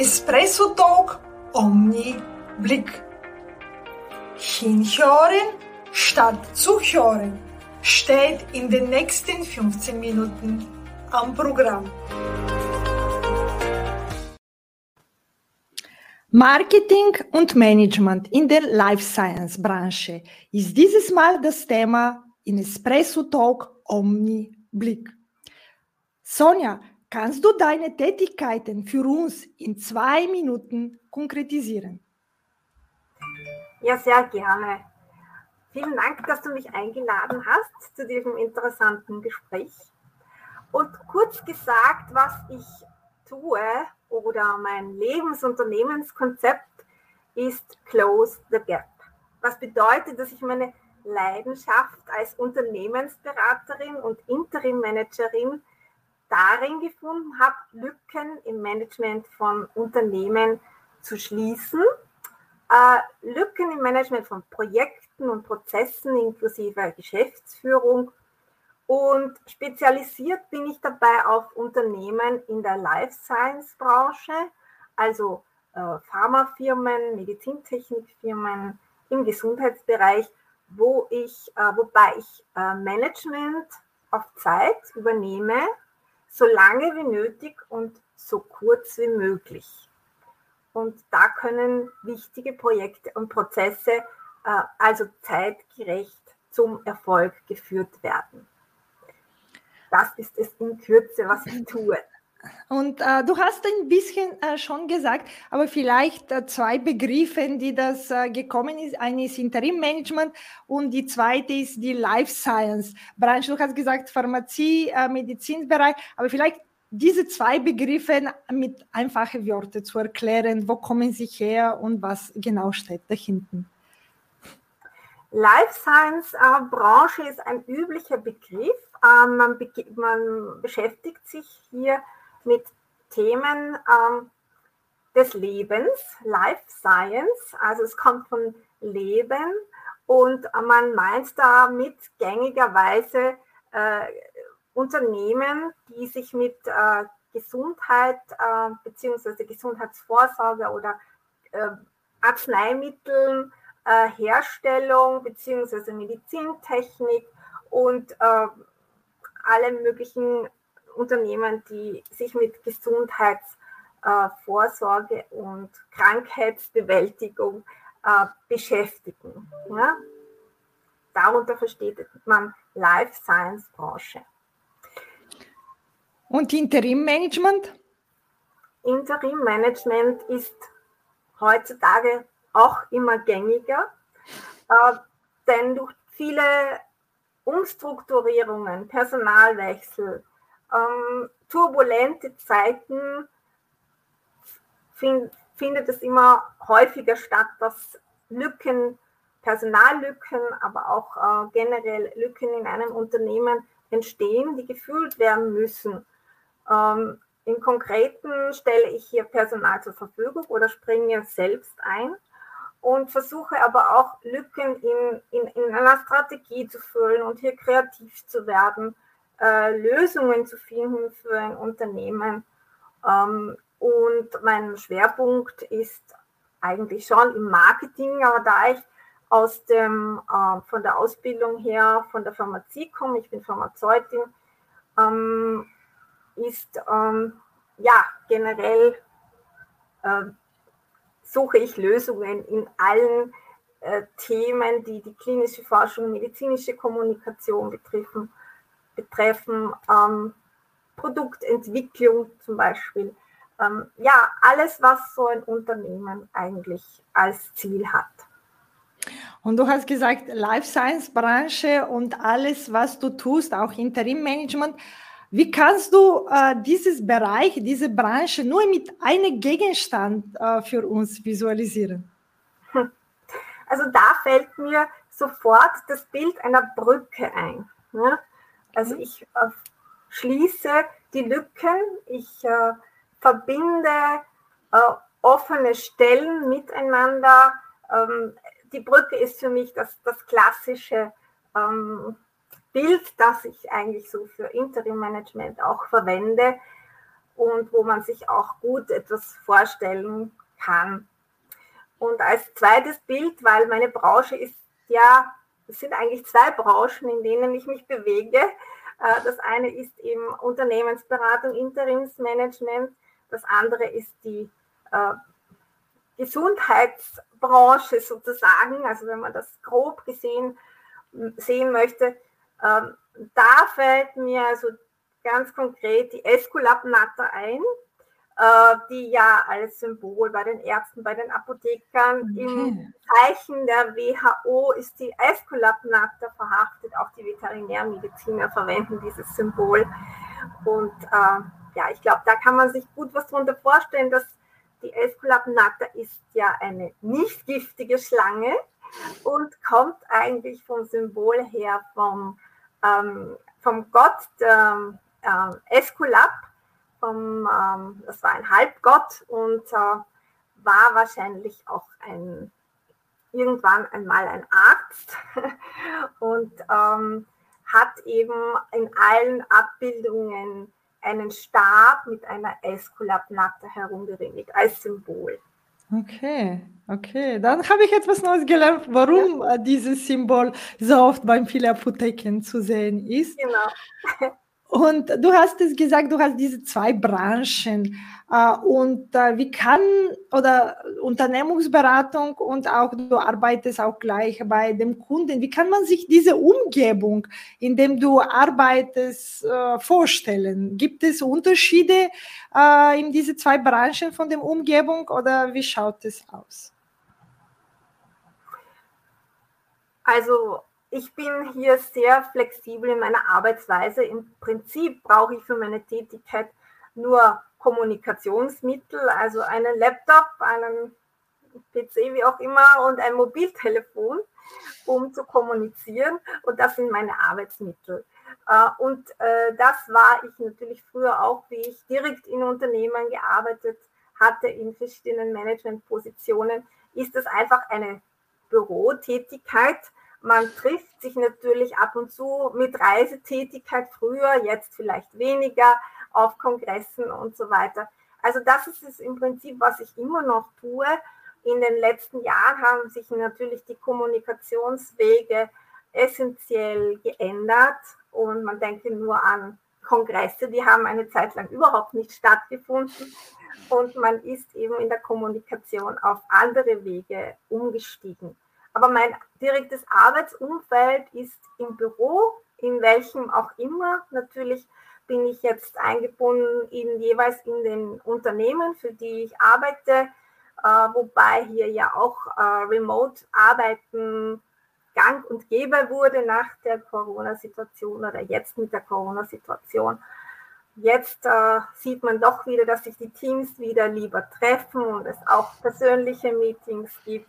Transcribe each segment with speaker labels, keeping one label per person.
Speaker 1: Espresso Talk Omni Blick. Hinhören statt zuhören steht in den nächsten 15 Minuten am Programm. Marketing und Management in der Life Science Branche ist dieses Mal das Thema in Espresso Talk Omni Blick. Sonja, Kannst du deine Tätigkeiten für uns in zwei Minuten konkretisieren?
Speaker 2: Ja, sehr gerne. Vielen Dank, dass du mich eingeladen hast zu diesem interessanten Gespräch. Und kurz gesagt, was ich tue oder mein Lebensunternehmenskonzept ist Close the Gap. Was bedeutet, dass ich meine Leidenschaft als Unternehmensberaterin und Interim-Managerin darin gefunden habe, Lücken im Management von Unternehmen zu schließen. Äh, Lücken im Management von Projekten und Prozessen inklusive Geschäftsführung. Und spezialisiert bin ich dabei auf Unternehmen in der Life Science Branche, also äh, Pharmafirmen, Medizintechnikfirmen im Gesundheitsbereich, wo ich, äh, wobei ich Management auf Zeit übernehme so lange wie nötig und so kurz wie möglich. Und da können wichtige Projekte und Prozesse äh, also zeitgerecht zum Erfolg geführt werden. Das ist es in Kürze, was ich tue.
Speaker 1: Und äh, du hast ein bisschen äh, schon gesagt, aber vielleicht äh, zwei Begriffe, die das äh, gekommen ist. Eine ist Interim-Management und die zweite ist die Life Science-Branche. Du hast gesagt Pharmazie, äh, Medizinbereich, aber vielleicht diese zwei Begriffe mit einfachen Worten zu erklären, wo kommen sie her und was genau steht dahinten.
Speaker 2: Life Science äh, Branche ist ein üblicher Begriff. Man, man beschäftigt sich hier mit Themen ähm, des Lebens, Life Science, also es kommt von Leben und man meint damit gängigerweise äh, Unternehmen, die sich mit äh, Gesundheit äh, bzw. Gesundheitsvorsorge oder äh, Arzneimitteln, äh, Herstellung bzw. Medizintechnik und äh, alle möglichen Unternehmen, die sich mit Gesundheitsvorsorge äh, und Krankheitsbewältigung äh, beschäftigen. Ja? Darunter versteht man Life Science Branche.
Speaker 1: Und Interim Management?
Speaker 2: Interim Management ist heutzutage auch immer gängiger, äh, denn durch viele Umstrukturierungen, Personalwechsel, ähm, turbulente Zeiten find, findet es immer häufiger statt, dass Lücken, Personallücken, aber auch äh, generell Lücken in einem Unternehmen entstehen, die gefüllt werden müssen. Ähm, Im Konkreten stelle ich hier Personal zur Verfügung oder springe selbst ein und versuche aber auch Lücken in, in, in einer Strategie zu füllen und hier kreativ zu werden äh, Lösungen zu finden für ein Unternehmen. Ähm, und mein Schwerpunkt ist eigentlich schon im Marketing, aber da ich aus dem, äh, von der Ausbildung her von der Pharmazie komme, ich bin Pharmazeutin, ähm, ist ähm, ja generell äh, suche ich Lösungen in allen äh, Themen, die die klinische Forschung, medizinische Kommunikation betreffen betreffen, ähm, Produktentwicklung zum Beispiel. Ähm, ja, alles, was so ein Unternehmen eigentlich als Ziel hat.
Speaker 1: Und du hast gesagt, Life Science Branche und alles, was du tust, auch Interim Management. Wie kannst du äh, dieses Bereich, diese Branche nur mit einem Gegenstand äh, für uns visualisieren?
Speaker 2: Also da fällt mir sofort das Bild einer Brücke ein. Ne? Also mhm. ich äh, schließe die Lücken, ich äh, verbinde äh, offene Stellen miteinander. Ähm, die Brücke ist für mich das, das klassische ähm, Bild, das ich eigentlich so für Interim Management auch verwende. und wo man sich auch gut etwas vorstellen kann. Und als zweites Bild, weil meine Branche ist ja, es sind eigentlich zwei Branchen, in denen ich mich bewege. Äh, das eine ist eben Unternehmensberatung, Interimsmanagement. Das andere ist die äh, Gesundheitsbranche sozusagen. Also wenn man das grob gesehen sehen möchte, ähm, da fällt mir also ganz konkret die Esculap-Natter ein, äh, die ja als Symbol bei den Ärzten, bei den Apothekern okay. im Zeichen der WHO ist die Esculap-Natter verhaftet. Auch die Veterinärmediziner verwenden dieses Symbol. Und äh, ja, ich glaube, da kann man sich gut was darunter vorstellen, dass die Esculap-Natter ist ja eine nicht giftige Schlange und kommt eigentlich vom Symbol her vom, ähm, vom Gott der, äh, Esculap, vom, ähm, das war ein Halbgott und äh, war wahrscheinlich auch ein irgendwann einmal ein Arzt und ähm, hat eben in allen Abbildungen einen Stab mit einer Esculapnatter herumgeringelt als Symbol.
Speaker 1: Okay, okay. Dann habe ich etwas Neues gelernt, warum ja. dieses Symbol so oft beim vielen Apotheken zu sehen ist. Genau. Und du hast es gesagt, du hast diese zwei Branchen. Äh, und äh, wie kann, oder Unternehmensberatung und auch du arbeitest auch gleich bei dem Kunden, wie kann man sich diese Umgebung, in dem du arbeitest, äh, vorstellen? Gibt es Unterschiede in diese zwei Branchen von der Umgebung oder wie schaut es aus?
Speaker 2: Also ich bin hier sehr flexibel in meiner Arbeitsweise. Im Prinzip brauche ich für meine Tätigkeit nur Kommunikationsmittel, also einen Laptop, einen PC, wie auch immer, und ein Mobiltelefon, um zu kommunizieren. Und das sind meine Arbeitsmittel. Äh, und äh, das war ich natürlich früher auch, wie ich direkt in Unternehmen gearbeitet hatte, in verschiedenen Managementpositionen, ist das einfach eine Bürotätigkeit man trifft sich natürlich ab und zu mit Reisetätigkeit früher, jetzt vielleicht weniger, auf Kongressen und so weiter. Also das ist es im Prinzip, was ich immer noch tue. In den letzten Jahren haben sich natürlich die Kommunikationswege essentiell geändert und man denke nur an Kongresse, die haben eine Zeit lang überhaupt nicht stattgefunden und man ist eben in der Kommunikation auf andere Wege umgestiegen. Aber mein direktes Arbeitsumfeld ist im Büro, in welchem auch immer. Natürlich bin ich jetzt eingebunden in jeweils in den Unternehmen, für die ich arbeite, äh, wobei hier ja auch äh, Remote-Arbeiten gang und gäbe wurde nach der Corona-Situation oder jetzt mit der Corona-Situation. Jetzt äh, sieht man doch wieder, dass sich die Teams wieder lieber treffen und es auch persönliche Meetings gibt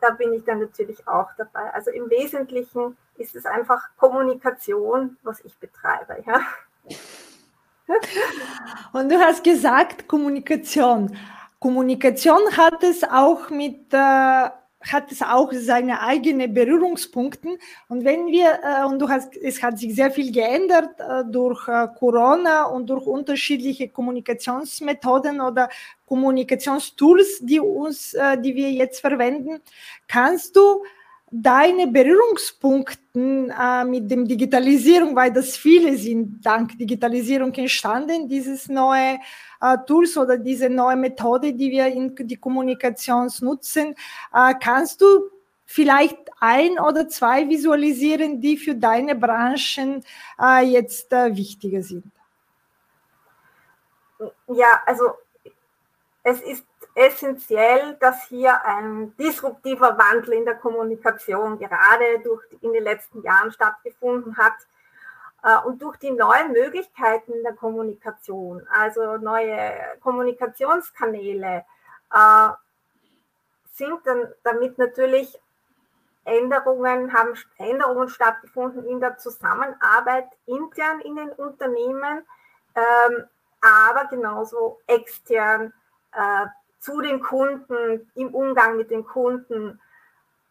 Speaker 2: da bin ich dann natürlich auch dabei. Also im Wesentlichen ist es einfach Kommunikation, was ich betreibe. Ja.
Speaker 1: Und du hast gesagt, Kommunikation. Kommunikation hat es auch mit äh, hat es auch seine eigenen Berührungspunkte. Und wenn wir, äh, und du hast, es hat sich sehr viel geändert äh, durch äh, Corona und durch unterschiedliche Kommunikationsmethoden oder Kommunikationstools, die uns, äh, die wir jetzt verwenden. Kannst du deine Berührungspunkte äh, mit dem Digitalisierung, weil das viele sind dank Digitalisierung entstanden, dieses neue äh, Tools oder diese neue Methode, die wir in die Kommunikation nutzen, äh, kannst du vielleicht ein oder zwei visualisieren, die für deine Branchen äh, jetzt äh, wichtiger sind?
Speaker 2: Ja, also es ist essentiell, dass hier ein disruptiver Wandel in der Kommunikation gerade durch, in den letzten Jahren stattgefunden hat äh, und durch die neuen Möglichkeiten der Kommunikation, also neue Kommunikationskanäle, äh, sind dann damit natürlich Änderungen, haben Änderungen stattgefunden in der Zusammenarbeit intern in den Unternehmen, ähm, aber genauso extern äh, zu den Kunden, im Umgang mit den Kunden,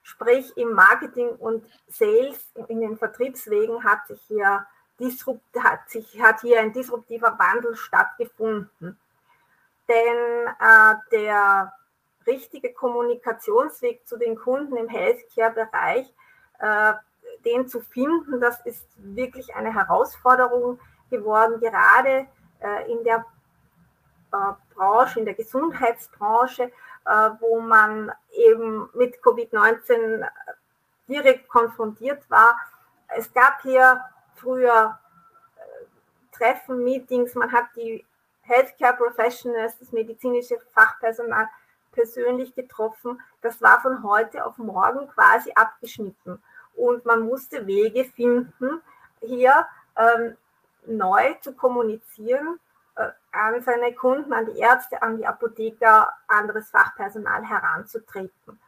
Speaker 2: sprich im Marketing und Sales, in den Vertriebswegen hat sich hier hat, sich, hat hier ein disruptiver Wandel stattgefunden. Denn äh, der richtige Kommunikationsweg zu den Kunden im Healthcare-Bereich, äh, den zu finden, das ist wirklich eine Herausforderung geworden, gerade äh, in der Branche, in der Gesundheitsbranche, äh, wo man eben mit Covid-19 direkt konfrontiert war. Es gab hier früher äh, Treffen, Meetings, man hat die Healthcare Professionals, das medizinische Fachpersonal persönlich getroffen. Das war von heute auf morgen quasi abgeschnitten. Und man musste Wege finden, hier ähm, neu zu kommunizieren, äh, an seine Kunden, an die Ärzte, an die Apotheker, anderes Fachpersonal heranzutreten.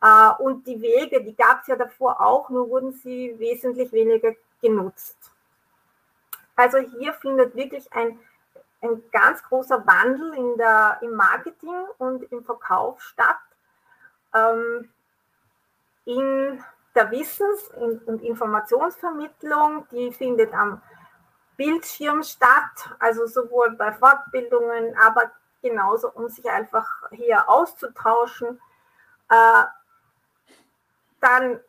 Speaker 2: Äh, und die Wege, die gab es ja davor auch, nur wurden sie wesentlich weniger genutzt. Also hier findet wirklich ein, ein ganz großer Wandel in der, im Marketing und im Verkauf statt. Ähm, in der Wissens- und Informationsvermittlung, die findet am Bildschirm statt, also sowohl bei Fortbildungen, aber genauso, um sich einfach hier auszutauschen. Äh, dann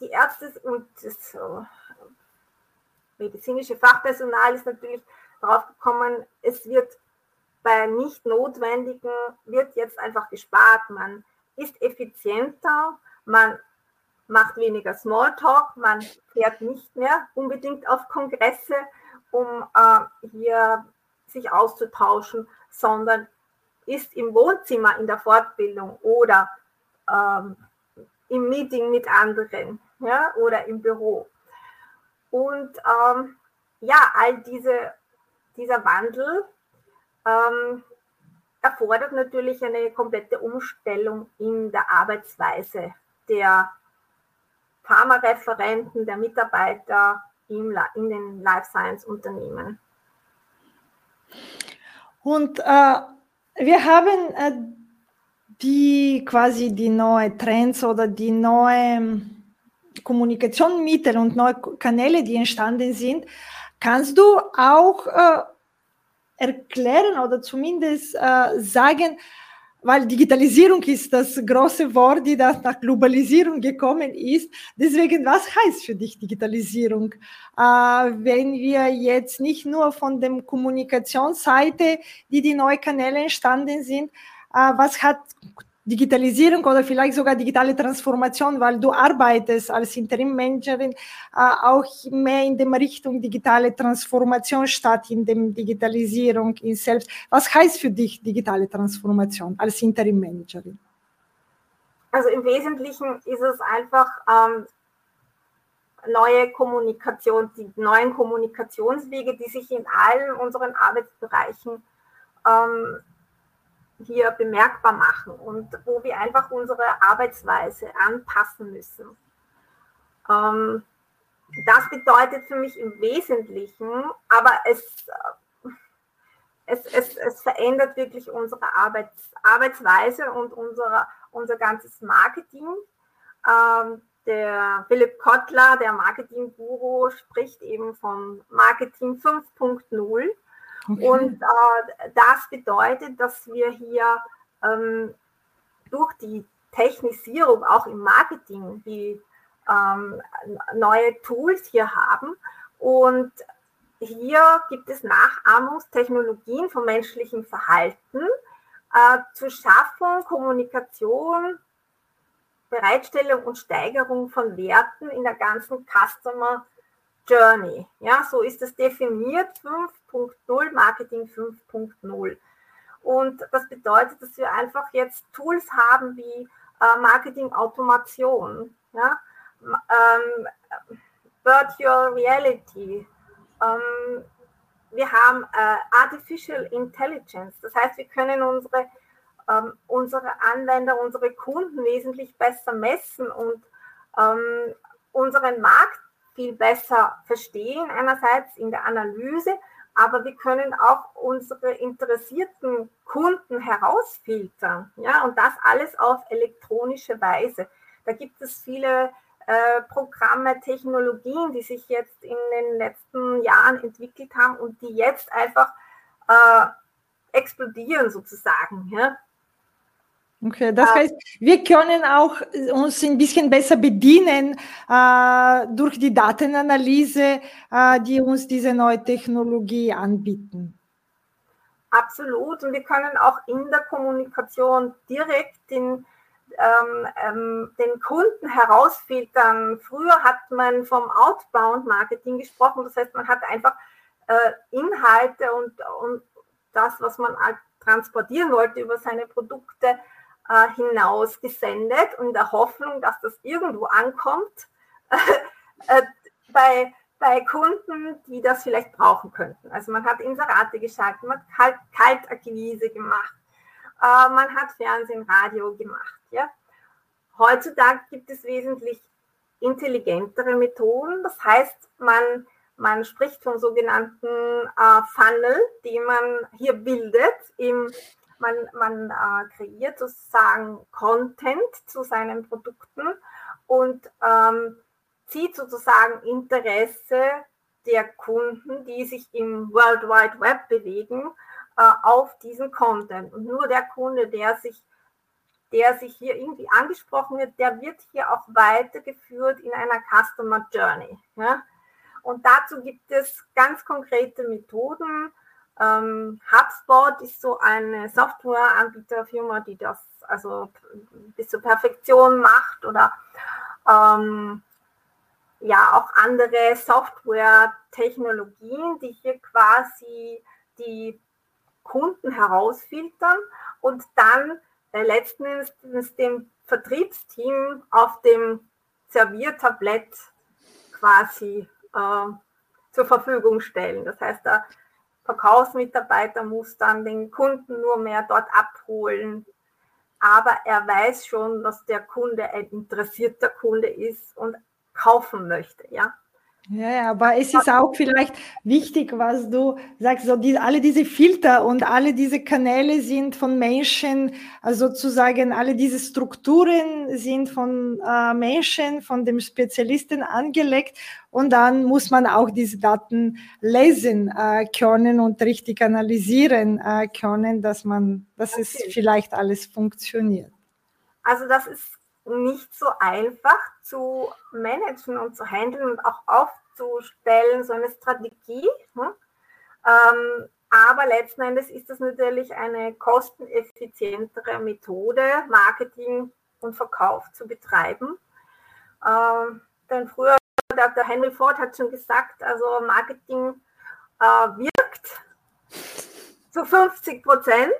Speaker 2: die Ärzte und das äh, medizinische Fachpersonal ist natürlich drauf gekommen, es wird bei nicht notwendigen, wird jetzt einfach gespart. Man ist effizienter, man macht weniger Smalltalk, man fährt nicht mehr unbedingt auf Kongresse, um äh, hier sich auszutauschen, sondern ist im Wohnzimmer in der Fortbildung oder ähm, im Meeting mit anderen ja, oder im Büro. Und ähm, ja, all diese, dieser Wandel ähm, erfordert natürlich eine komplette Umstellung in der Arbeitsweise der Pharmareferenten, der Mitarbeiter im, in den Life Science Unternehmen.
Speaker 1: Und äh, wir haben äh, die quasi die neuen Trends oder die neuen Kommunikationsmittel und neue Kanäle, die entstanden sind. Kannst du auch äh, erklären oder zumindest äh, sagen, weil Digitalisierung ist das große Wort, die das nach Globalisierung gekommen ist. Deswegen, was heißt für dich Digitalisierung? Äh, wenn wir jetzt nicht nur von der Kommunikationsseite, die die neuen Kanäle entstanden sind, äh, was hat Digitalisierung oder vielleicht sogar digitale Transformation, weil du arbeitest als Interimmanagerin äh, auch mehr in der Richtung digitale Transformation statt in dem Digitalisierung in selbst. Was heißt für dich digitale Transformation als Interimmanagerin?
Speaker 2: Also im Wesentlichen ist es einfach ähm, neue Kommunikation, die neuen Kommunikationswege, die sich in allen unseren Arbeitsbereichen ähm, hier bemerkbar machen und wo wir einfach unsere Arbeitsweise anpassen müssen. Ähm, das bedeutet für mich im Wesentlichen, aber es, es, es, es verändert wirklich unsere Arbeits, Arbeitsweise und unsere, unser ganzes Marketing. Ähm, der Philipp Kottler, der Marketing-Guru, spricht eben von Marketing 5.0 Okay. Und äh, das bedeutet, dass wir hier ähm, durch die Technisierung auch im Marketing die ähm, neue Tools hier haben. Und hier gibt es Nachahmungstechnologien vom menschlichen Verhalten äh, zur Schaffung, Kommunikation, Bereitstellung und Steigerung von Werten in der ganzen Customer Journey. Ja, so ist es definiert, 5.0, Marketing 5.0. Und das bedeutet, dass wir einfach jetzt Tools haben wie äh, Marketing Automation, ja, ähm, Virtual Reality. Ähm, wir haben äh, Artificial Intelligence. Das heißt, wir können unsere, ähm, unsere Anwender, unsere Kunden wesentlich besser messen und ähm, unseren Markt viel besser verstehen, einerseits in der Analyse, aber wir können auch unsere interessierten Kunden herausfiltern. Ja, und das alles auf elektronische Weise. Da gibt es viele äh, Programme, Technologien, die sich jetzt in den letzten Jahren entwickelt haben und die jetzt einfach äh, explodieren sozusagen. Ja?
Speaker 1: Okay, das heißt, wir können auch uns ein bisschen besser bedienen äh, durch die Datenanalyse, äh, die uns diese neue Technologie anbieten.
Speaker 2: Absolut. Und wir können auch in der Kommunikation direkt den, ähm, ähm, den Kunden herausfiltern. Früher hat man vom Outbound-Marketing gesprochen. Das heißt, man hat einfach äh, Inhalte und, und das, was man halt transportieren wollte über seine Produkte, äh, hinaus gesendet und der Hoffnung, dass das irgendwo ankommt äh, bei, bei Kunden, die das vielleicht brauchen könnten. Also man hat Inserate geschaltet, man hat Kaltakquise gemacht, äh, man hat Fernsehen, Radio gemacht. Ja? Heutzutage gibt es wesentlich intelligentere Methoden. Das heißt, man, man spricht von sogenannten äh, Funnel, die man hier bildet im man, man äh, kreiert sozusagen Content zu seinen Produkten und ähm, zieht sozusagen Interesse der Kunden, die sich im World Wide Web bewegen, äh, auf diesen Content. Und nur der Kunde, der sich, der sich hier irgendwie angesprochen wird, der wird hier auch weitergeführt in einer Customer Journey. Ja? Und dazu gibt es ganz konkrete Methoden, ähm, HubSpot ist so eine Softwareanbieterfirma, die das also bis zur Perfektion macht oder ähm, ja auch andere Software-Technologien, die hier quasi die Kunden herausfiltern und dann äh, letzten Endes dem Vertriebsteam auf dem Serviertablett quasi äh, zur Verfügung stellen. Das heißt, da Verkaufsmitarbeiter muss dann den Kunden nur mehr dort abholen. Aber er weiß schon, dass der Kunde ein interessierter Kunde ist und kaufen möchte, ja.
Speaker 1: Ja, aber es ist auch vielleicht wichtig, was du sagst, so die, alle diese Filter und alle diese Kanäle sind von Menschen, also sozusagen alle diese Strukturen sind von äh, Menschen, von dem Spezialisten angelegt und dann muss man auch diese Daten lesen äh, können und richtig analysieren äh, können, dass man, dass okay. es vielleicht alles funktioniert.
Speaker 2: Also das ist nicht so einfach zu managen und zu handeln und auch aufzustellen, so eine Strategie. Hm? Ähm, aber letzten Endes ist das natürlich eine kosteneffizientere Methode, Marketing und Verkauf zu betreiben. Ähm, denn früher, der Henry Ford hat schon gesagt, also Marketing äh, wirkt zu 50 Prozent.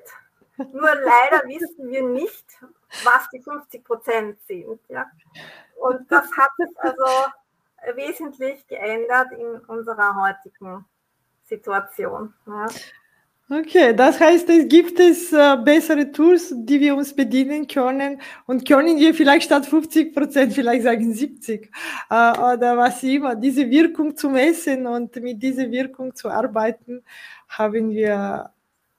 Speaker 2: Nur leider wissen wir nicht, was die 50 Prozent sind. Ja? Und das hat es also wesentlich geändert in unserer heutigen Situation. Ja?
Speaker 1: Okay, das heißt, es gibt es äh, bessere Tools, die wir uns bedienen können und können wir vielleicht statt 50 Prozent vielleicht sagen 70 äh, oder was immer. Diese Wirkung zu messen und mit dieser Wirkung zu arbeiten, haben wir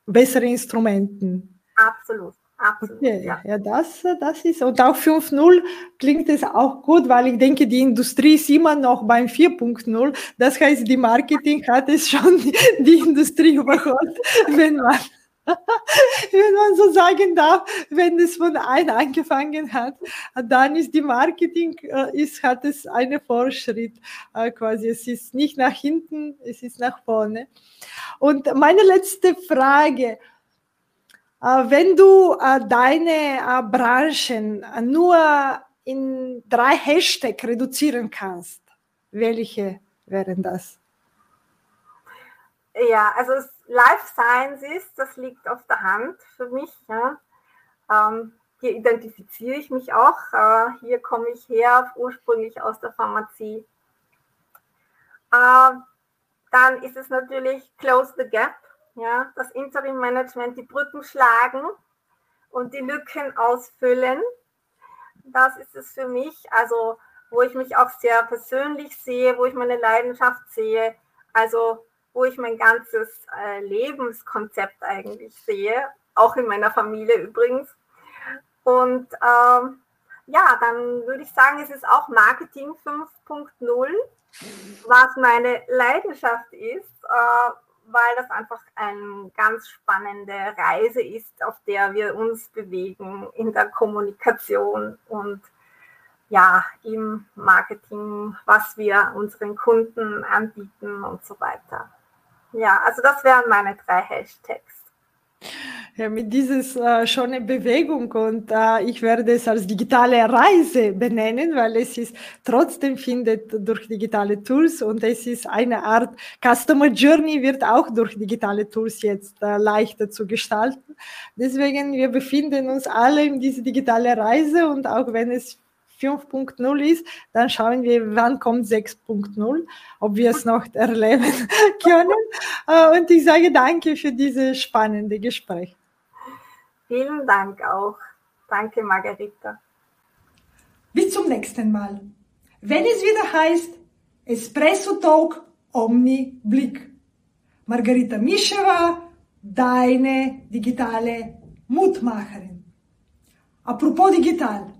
Speaker 1: bessere Instrumenten.
Speaker 2: Absolut. Absolut,
Speaker 1: okay, ja. ja, das, das ist, und auch 5.0 klingt es auch gut, weil ich denke, die Industrie ist immer noch beim 4.0. Das heißt, die Marketing hat es schon die, Industrie überholt, wenn man, wenn man so sagen darf, wenn es von ein angefangen hat, dann ist die Marketing, äh, ist, hat es einen Fortschritt äh, quasi. Es ist nicht nach hinten, es ist nach vorne. Und meine letzte Frage, wenn du äh, deine äh, Branchen nur in drei Hashtags reduzieren kannst, welche wären das?
Speaker 2: Ja, also Life Sciences, das liegt auf der Hand für mich. Ja. Ähm, hier identifiziere ich mich auch. Äh, hier komme ich her, ursprünglich aus der Pharmazie. Äh, dann ist es natürlich Close the Gap ja, das Interim-Management die Brücken schlagen und die Lücken ausfüllen. Das ist es für mich, also wo ich mich auch sehr persönlich sehe, wo ich meine Leidenschaft sehe, also wo ich mein ganzes äh, Lebenskonzept eigentlich sehe, auch in meiner Familie übrigens. Und ähm, Ja, dann würde ich sagen, es ist auch Marketing 5.0, was meine Leidenschaft ist, äh, weil das einfach eine ganz spannende Reise ist, auf der wir uns bewegen in der Kommunikation und ja, im Marketing, was wir unseren Kunden anbieten und so weiter. Ja, also das wären meine drei Hashtags.
Speaker 1: Ja, mit dieses äh, schon eine Bewegung und äh, ich werde es als digitale Reise benennen, weil es ist trotzdem findet durch digitale Tools und es ist eine Art Customer Journey wird auch durch digitale Tools jetzt äh, leichter zu gestalten. Deswegen wir befinden uns alle in diese digitale Reise und auch wenn es 5.0 ist, dann schauen wir, wann kommt 6.0, ob wir es noch erleben können. Äh, und ich sage danke für dieses spannende Gespräch.
Speaker 2: Vielen Dank auch. Danke, Margarita.
Speaker 1: Bis zum nächsten Mal. Wenn es wieder heißt Espresso Talk Omni Blick. Margarita Mischewa, deine digitale Mutmacherin. Apropos digital.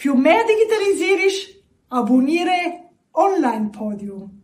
Speaker 1: Für mehr Digitalisierung abonniere Online Podium.